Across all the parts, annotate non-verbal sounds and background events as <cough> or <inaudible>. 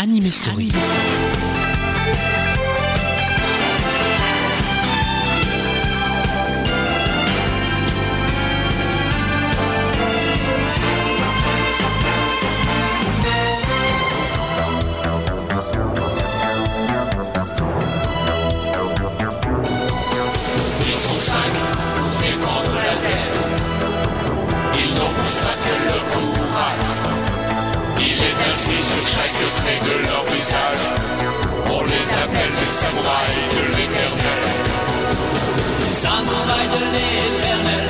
Anime Story. Ils sont cinq pour défendre la terre. Ils n'ont pour cela que leur courage. Il est inscrit sur chaque trait de leur visage. On les appelle les samouraïs de l'éternel. Samouraï de l'éternel,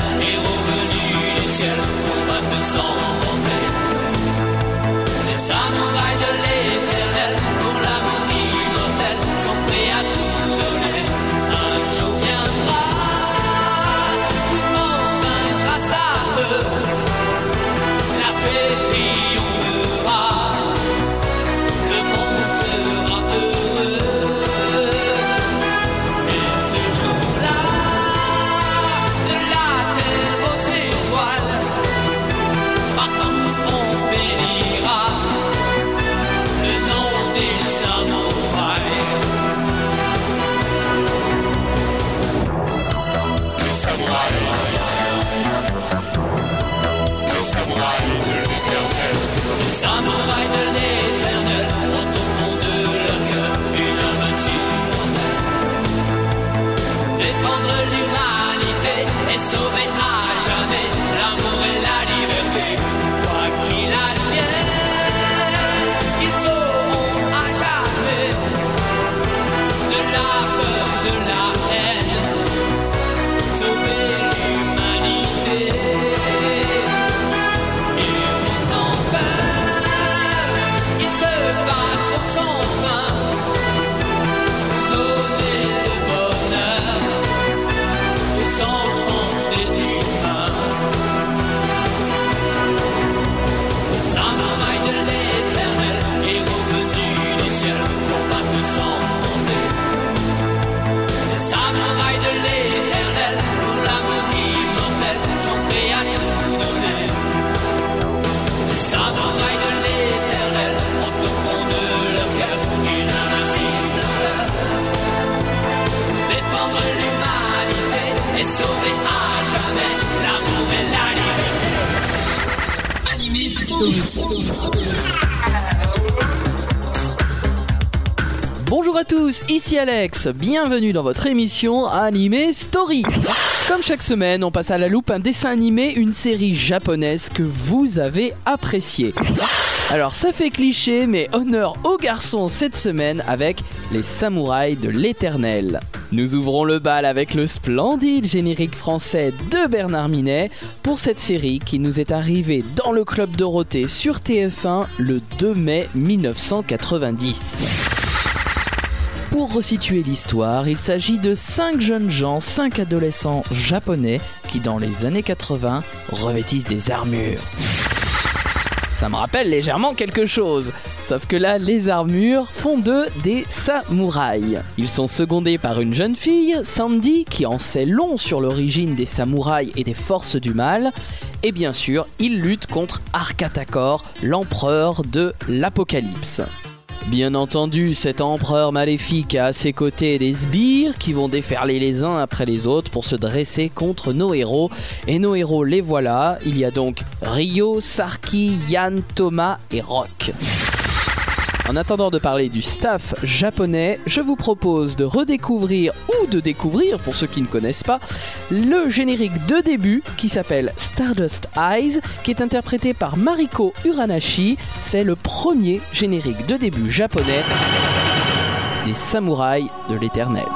Bonjour à tous, ici Alex, bienvenue dans votre émission Animé Story. Comme chaque semaine, on passe à la loupe un dessin animé, une série japonaise que vous avez appréciée. Alors ça fait cliché, mais honneur aux garçons cette semaine avec les samouraïs de l'éternel. Nous ouvrons le bal avec le splendide générique français de Bernard Minet pour cette série qui nous est arrivée dans le club Dorothée sur TF1 le 2 mai 1990. Pour resituer l'histoire, il s'agit de 5 jeunes gens, 5 adolescents japonais qui dans les années 80 revêtissent des armures. Ça me rappelle légèrement quelque chose. Sauf que là, les armures font d'eux des samouraïs. Ils sont secondés par une jeune fille, Sandy, qui en sait long sur l'origine des samouraïs et des forces du mal. Et bien sûr, ils luttent contre Arkatakor, l'empereur de l'Apocalypse. Bien entendu, cet empereur maléfique a à ses côtés des sbires qui vont déferler les uns après les autres pour se dresser contre nos héros. Et nos héros, les voilà. Il y a donc Ryo, Sarki, Yann, Thomas et Rock. En attendant de parler du staff japonais, je vous propose de redécouvrir ou de découvrir, pour ceux qui ne connaissent pas, le générique de début qui s'appelle Stardust Eyes, qui est interprété par Mariko Uranashi. C'est le premier générique de début japonais des samouraïs de l'éternel.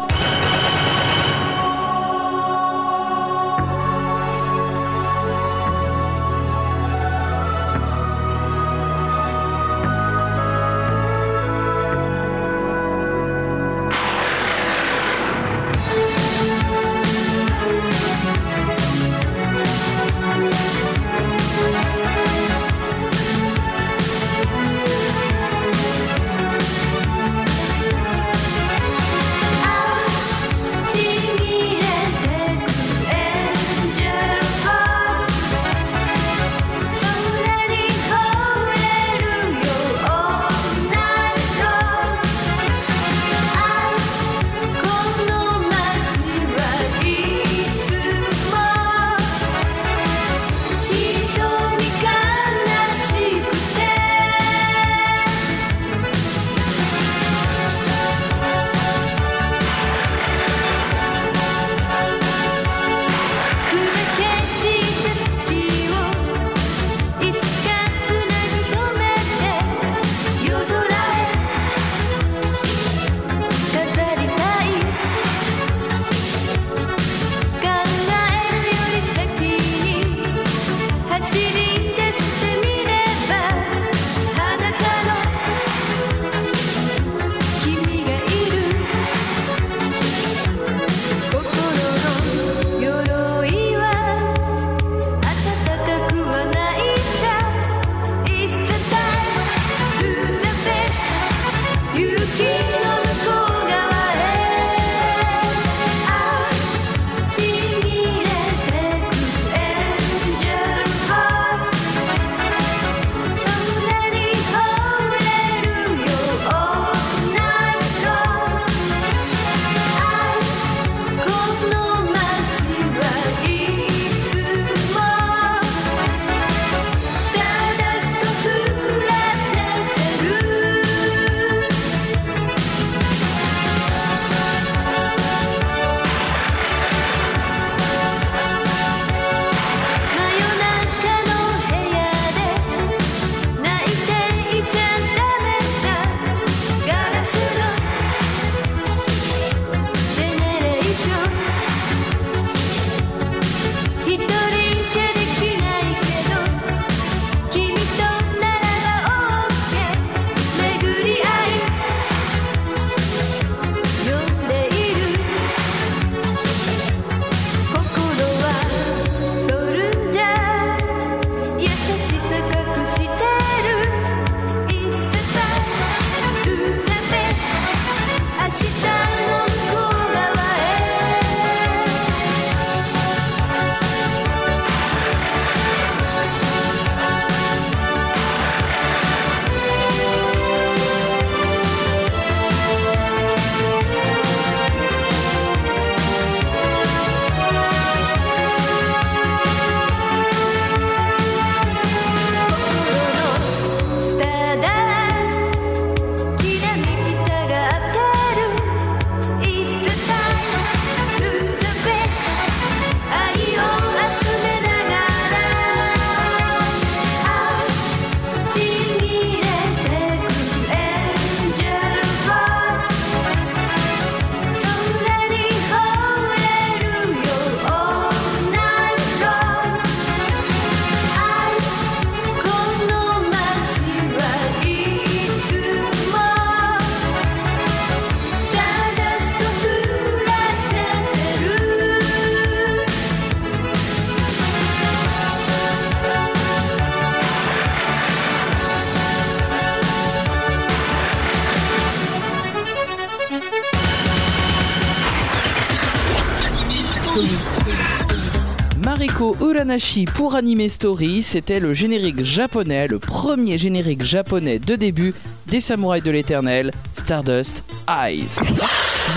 Uranashi pour Anime Story, c'était le générique japonais, le premier générique japonais de début des Samouraïs de l'Éternel, Stardust Eyes.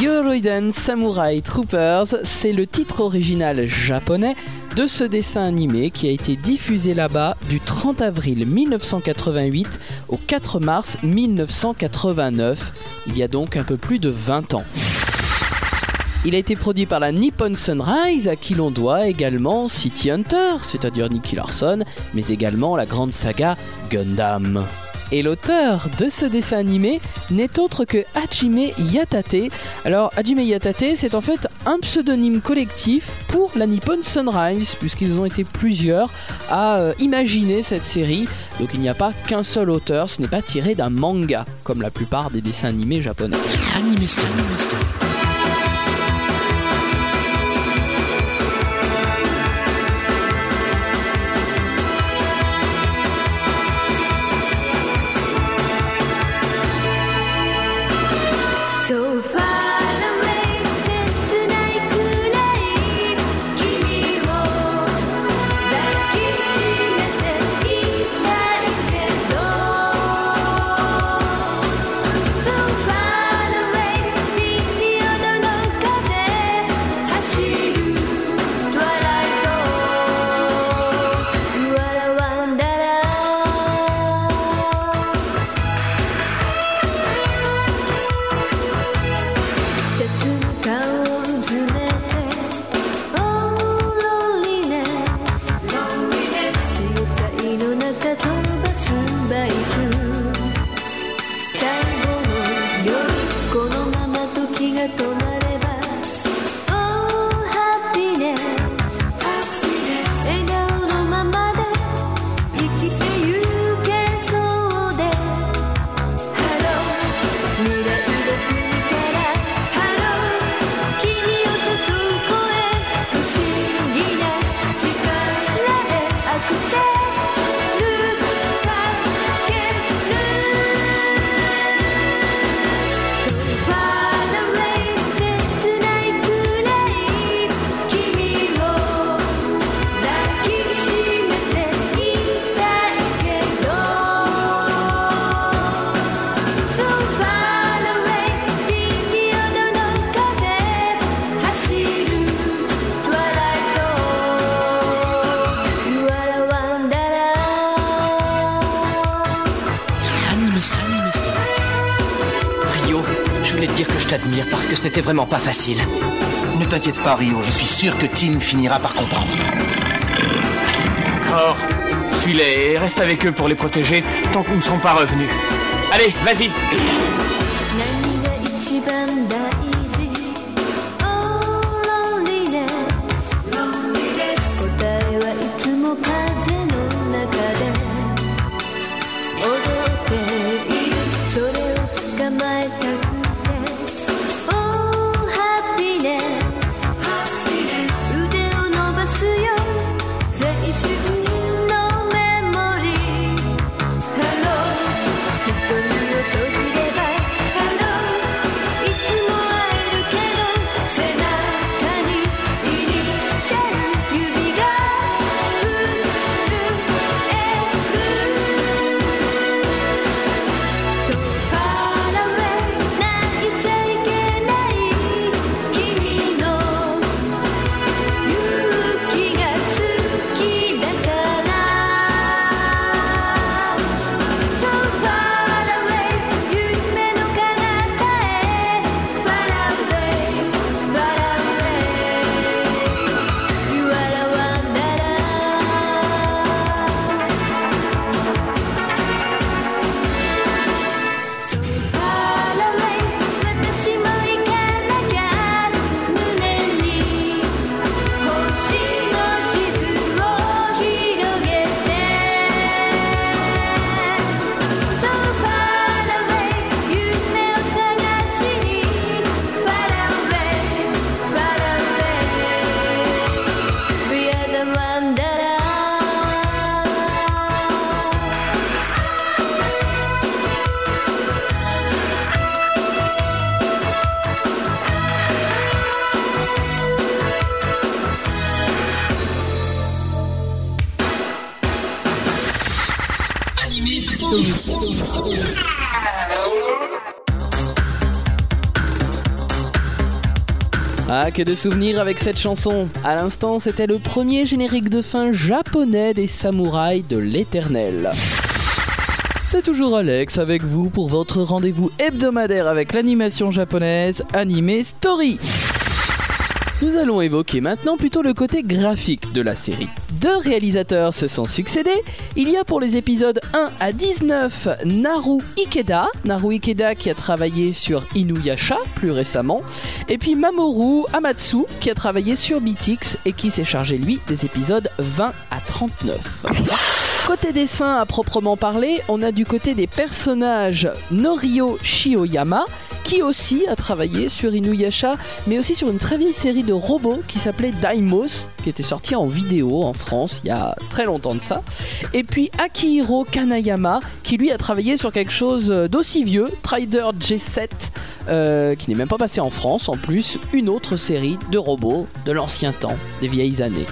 Yoroiden Samurai Troopers, c'est le titre original japonais de ce dessin animé qui a été diffusé là-bas du 30 avril 1988 au 4 mars 1989, il y a donc un peu plus de 20 ans. Il a été produit par la Nippon Sunrise, à qui l'on doit également City Hunter, c'est-à-dire Nicky Larson, mais également la grande saga Gundam. Et l'auteur de ce dessin animé n'est autre que Hajime Yatate. Alors Hajime Yatate, c'est en fait un pseudonyme collectif pour la Nippon Sunrise, puisqu'ils ont été plusieurs à euh, imaginer cette série. Donc il n'y a pas qu'un seul auteur, ce n'est pas tiré d'un manga, comme la plupart des dessins animés japonais. Anime. N'était vraiment pas facile. Ne t'inquiète pas, Rio, je suis sûr que Tim finira par comprendre. Cor, suis-les et reste avec eux pour les protéger tant qu'ils ne sont pas revenus. Allez, vas-y que de souvenirs avec cette chanson. À l'instant, c'était le premier générique de fin japonais des samouraïs de l'éternel. C'est toujours Alex avec vous pour votre rendez-vous hebdomadaire avec l'animation japonaise Anime Story. Nous allons évoquer maintenant plutôt le côté graphique de la série. Deux réalisateurs se sont succédés. Il y a pour les épisodes 1 à 19 Naru Ikeda, Naru Ikeda qui a travaillé sur Inuyasha plus récemment, et puis Mamoru Amatsu qui a travaillé sur Beatix et qui s'est chargé lui des épisodes 20 à 39. Côté dessin à proprement parler, on a du côté des personnages Norio Shioyama, qui aussi a travaillé sur Inuyasha, mais aussi sur une très vieille série de robots qui s'appelait Daimos, qui était sortie en vidéo en France il y a très longtemps de ça. Et puis Akihiro Kanayama, qui lui a travaillé sur quelque chose d'aussi vieux, Trider G7, euh, qui n'est même pas passé en France en plus, une autre série de robots de l'ancien temps, des vieilles années.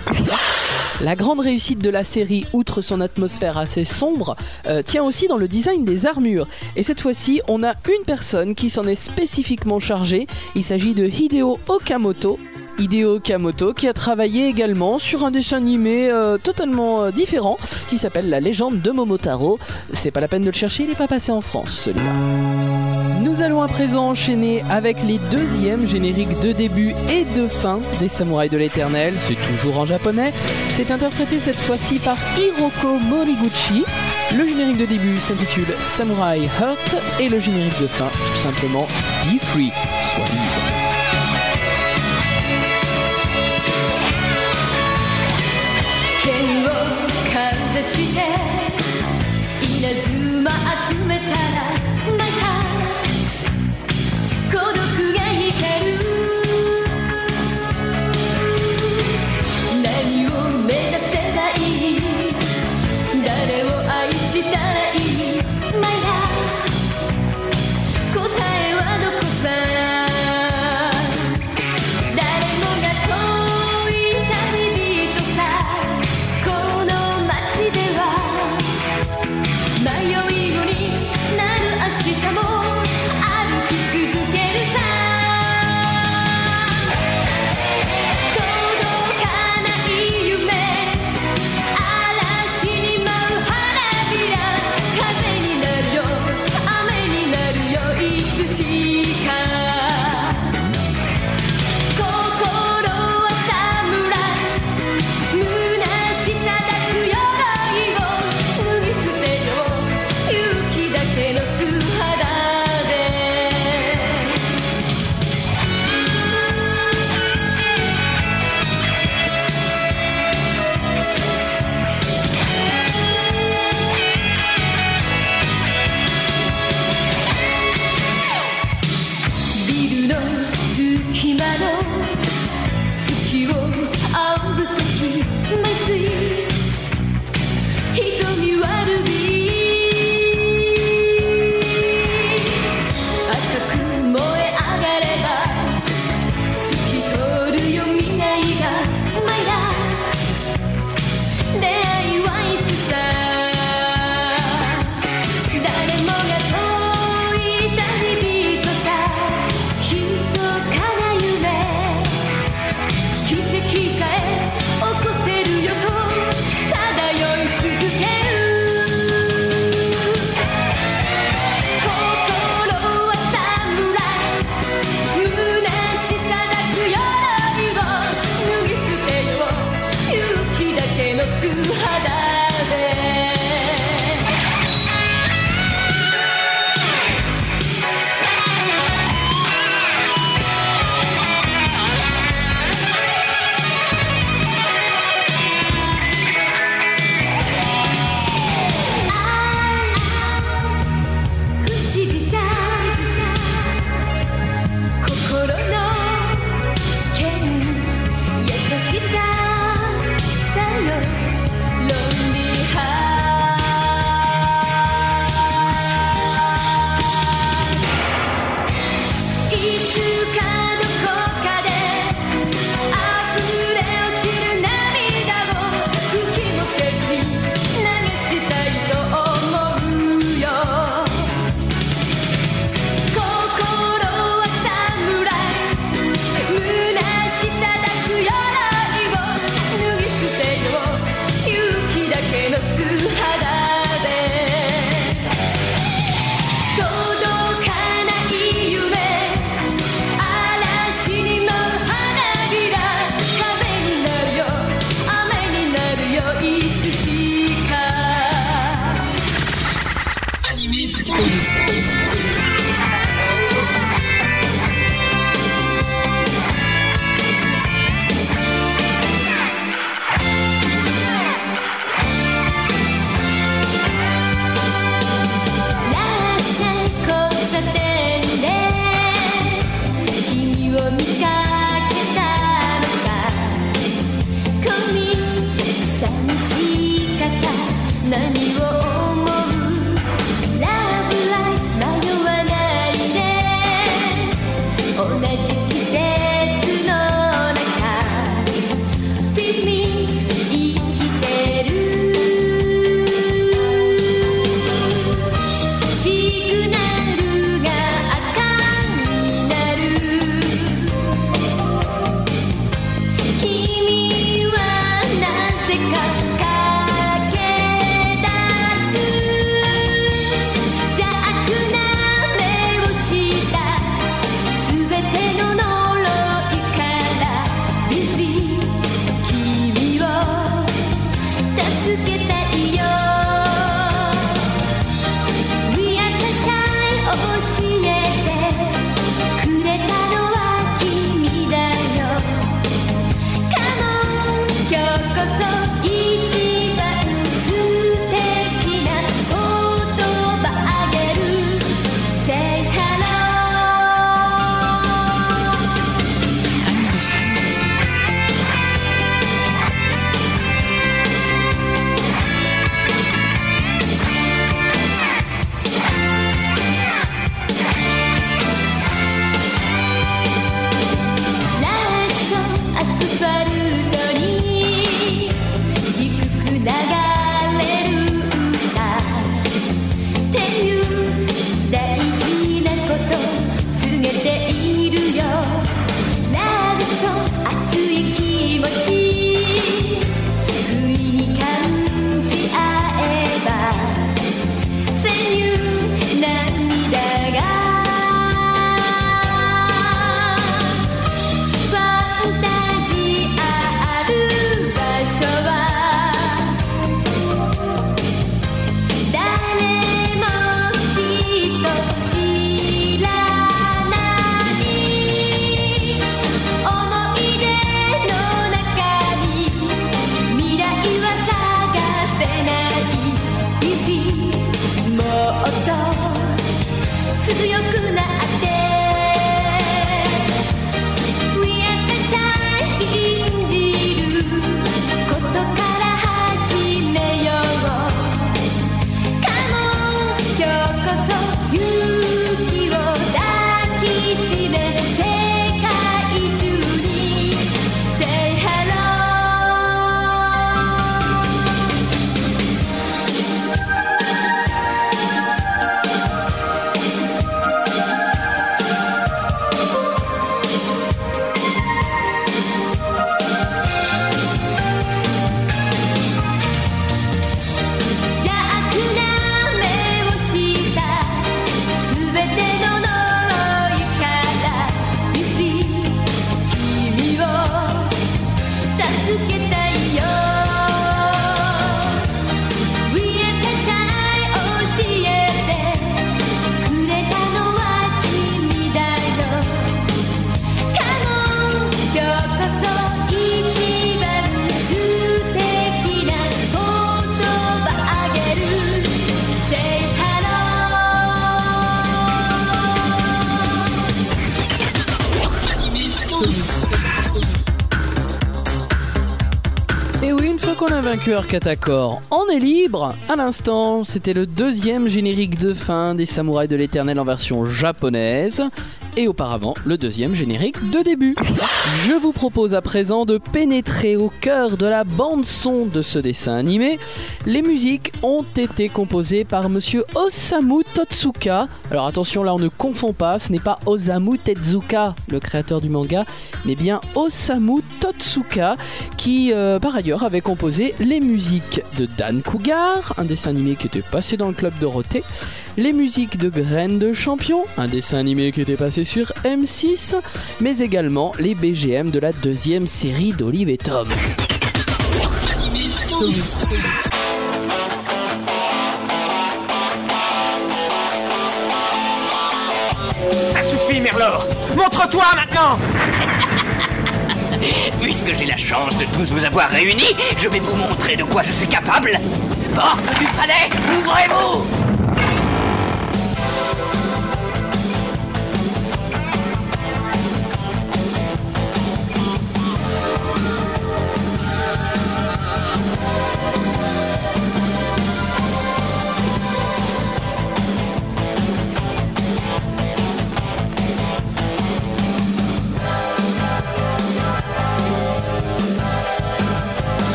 La grande réussite de la série, outre son atmosphère assez sombre, euh, tient aussi dans le design des armures. Et cette fois-ci, on a une personne qui s'en est spécifiquement chargée. Il s'agit de Hideo Okamoto. Hideo Okamoto qui a travaillé également sur un dessin animé euh, totalement euh, différent qui s'appelle La légende de Momotaro. C'est pas la peine de le chercher, il n'est pas passé en France celui-là. Nous allons à présent enchaîner avec les deuxièmes génériques de début et de fin des Samouraïs de l'Éternel. C'est toujours en japonais. C'est interprété cette fois-ci par Hiroko Moriguchi. Le générique de début s'intitule Samurai Heart et le générique de fin tout simplement Be Free, して。稲妻集めたら música. Fois qu'on a vaincu Arcatacor, on est libre À l'instant, c'était le deuxième générique de fin des Samouraïs de l'Éternel en version japonaise. Et auparavant, le deuxième générique de début. Je vous propose à présent de pénétrer au cœur de la bande-son de ce dessin animé. Les musiques ont été composées par monsieur Osamu Totsuka. Alors attention, là on ne confond pas, ce n'est pas Osamu Tezuka, le créateur du manga, mais bien Osamu Totsuka, qui euh, par ailleurs avait composé les musiques de Dan Cougar, un dessin animé qui était passé dans le club Dorothée, les musiques de Graines de Champion, un dessin animé qui était passé sur M6, mais également les BGM de la deuxième série d'Olive et Tom. Ça suffit, Merlor Montre-toi maintenant Puisque j'ai la chance de tous vous avoir réunis, je vais vous montrer de quoi je suis capable. Porte du palais, ouvrez-vous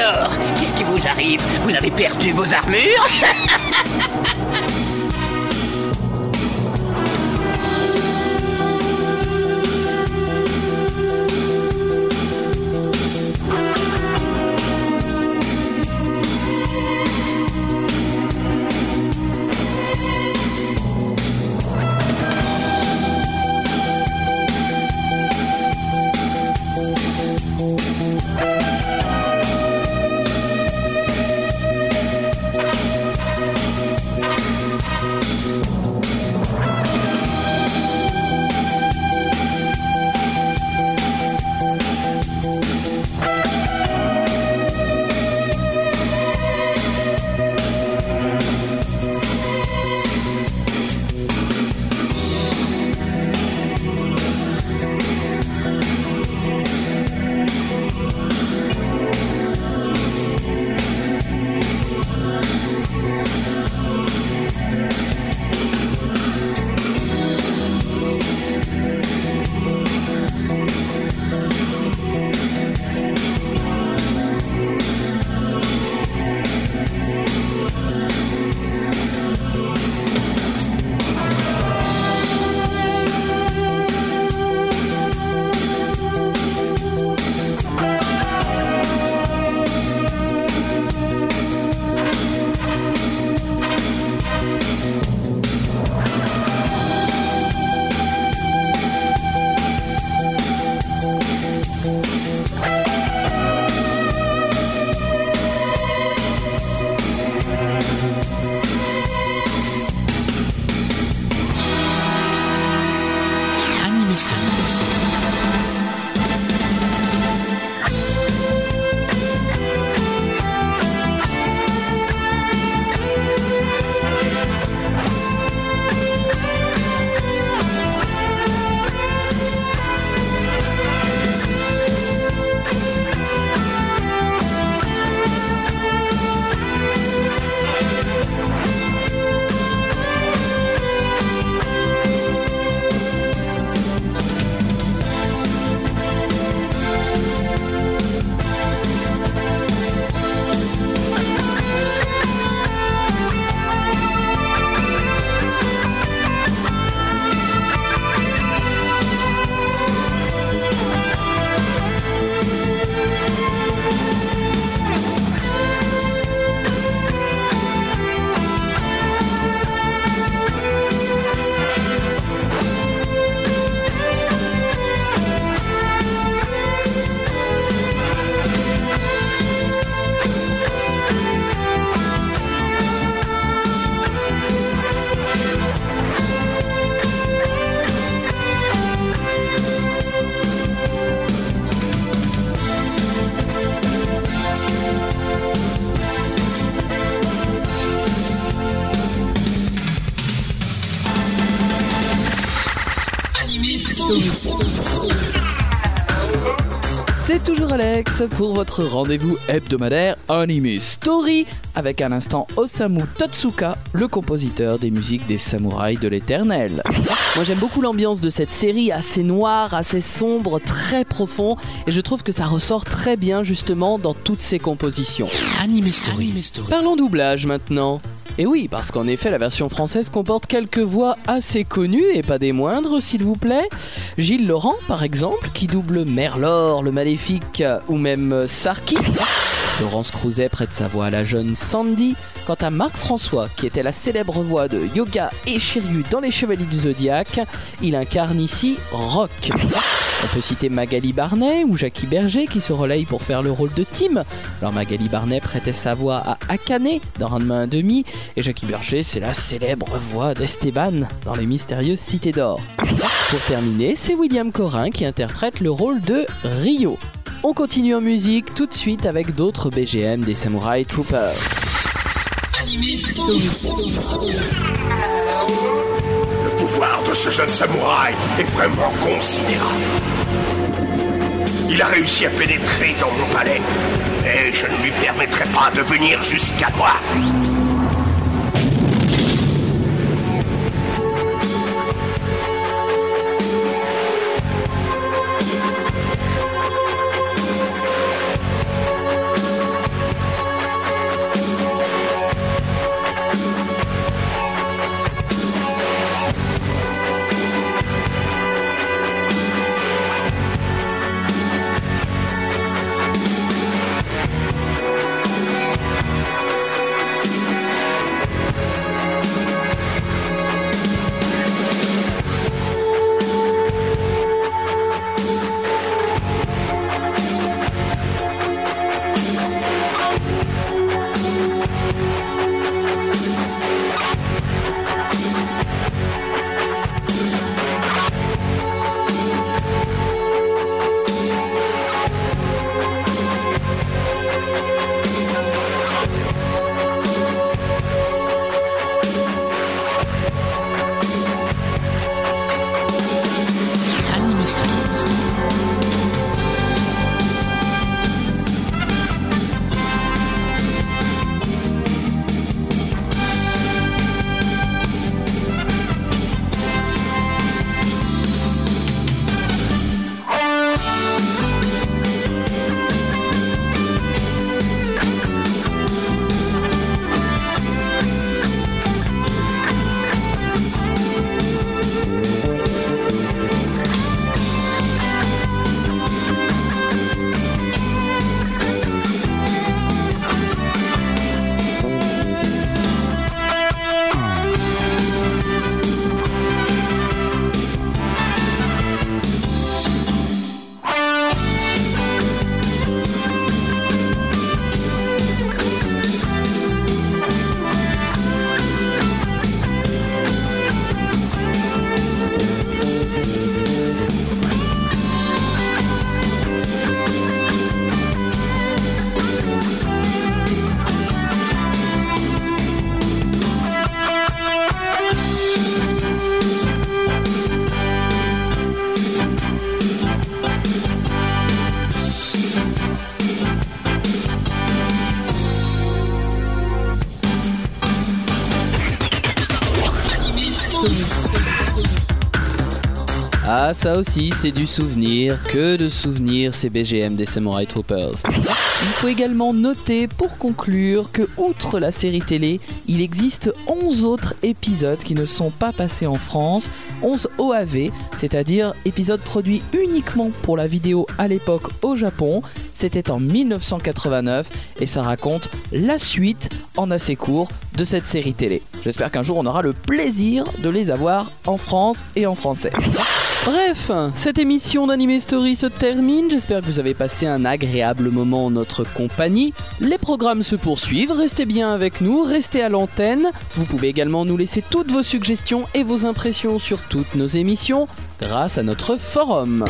Alors, qu'est-ce qui vous arrive? Vous avez perdu vos armures? <laughs> pour votre rendez-vous hebdomadaire Anime Story avec à l'instant Osamu Totsuka, le compositeur des musiques des samouraïs de l'éternel. Moi j'aime beaucoup l'ambiance de cette série assez noire, assez sombre, très profond et je trouve que ça ressort très bien justement dans toutes ses compositions. Anime Story. Parlons doublage maintenant. Et oui, parce qu'en effet, la version française comporte quelques voix assez connues et pas des moindres, s'il vous plaît. Gilles Laurent, par exemple, qui double Merlor, le maléfique, ou même Sarki. Laurence Crouzet prête sa voix à la jeune Sandy. Quant à Marc François, qui était la célèbre voix de Yoga et Shiryu dans Les Chevaliers du Zodiaque, il incarne ici Rock. On peut citer Magali Barnet ou Jackie Berger qui se relayent pour faire le rôle de Tim. Alors Magali Barnet prêtait sa voix à Akane dans Ranma 1,5 et Jackie Berger c'est la célèbre voix d'Esteban dans Les Mystérieuses Cités d'Or. Pour terminer, c'est William Corin qui interprète le rôle de Rio. On continue en musique tout de suite avec d'autres BGM des Samurai Troopers. Le pouvoir de ce jeune samouraï est vraiment considérable. Il a réussi à pénétrer dans mon palais, et je ne lui permettrai pas de venir jusqu'à moi. Ça aussi, c'est du souvenir. Que de souvenirs, ces BGM des Samurai Troopers. Il faut également noter, pour conclure, que outre la série télé, il existe 11 autres épisodes qui ne sont pas passés en France. 11 OAV, c'est-à-dire épisodes produits uniquement pour la vidéo à l'époque au Japon. C'était en 1989 et ça raconte la suite en assez court de cette série télé. J'espère qu'un jour on aura le plaisir de les avoir en France et en français. Bref, cette émission d'Anime Story se termine. J'espère que vous avez passé un agréable moment en notre compagnie. Les programmes se poursuivent. Restez bien avec nous, restez à l'antenne. Vous pouvez également nous laisser toutes vos suggestions et vos impressions sur toutes nos émissions grâce à notre forum.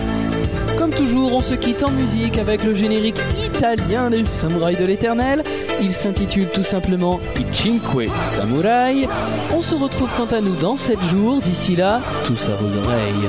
Comme toujours, on se quitte en musique avec le générique italien des Samouraïs de l'Éternel. Il s'intitule tout simplement I Cinque Samurai. On se retrouve quant à nous dans 7 jours. D'ici là, tous à vos oreilles.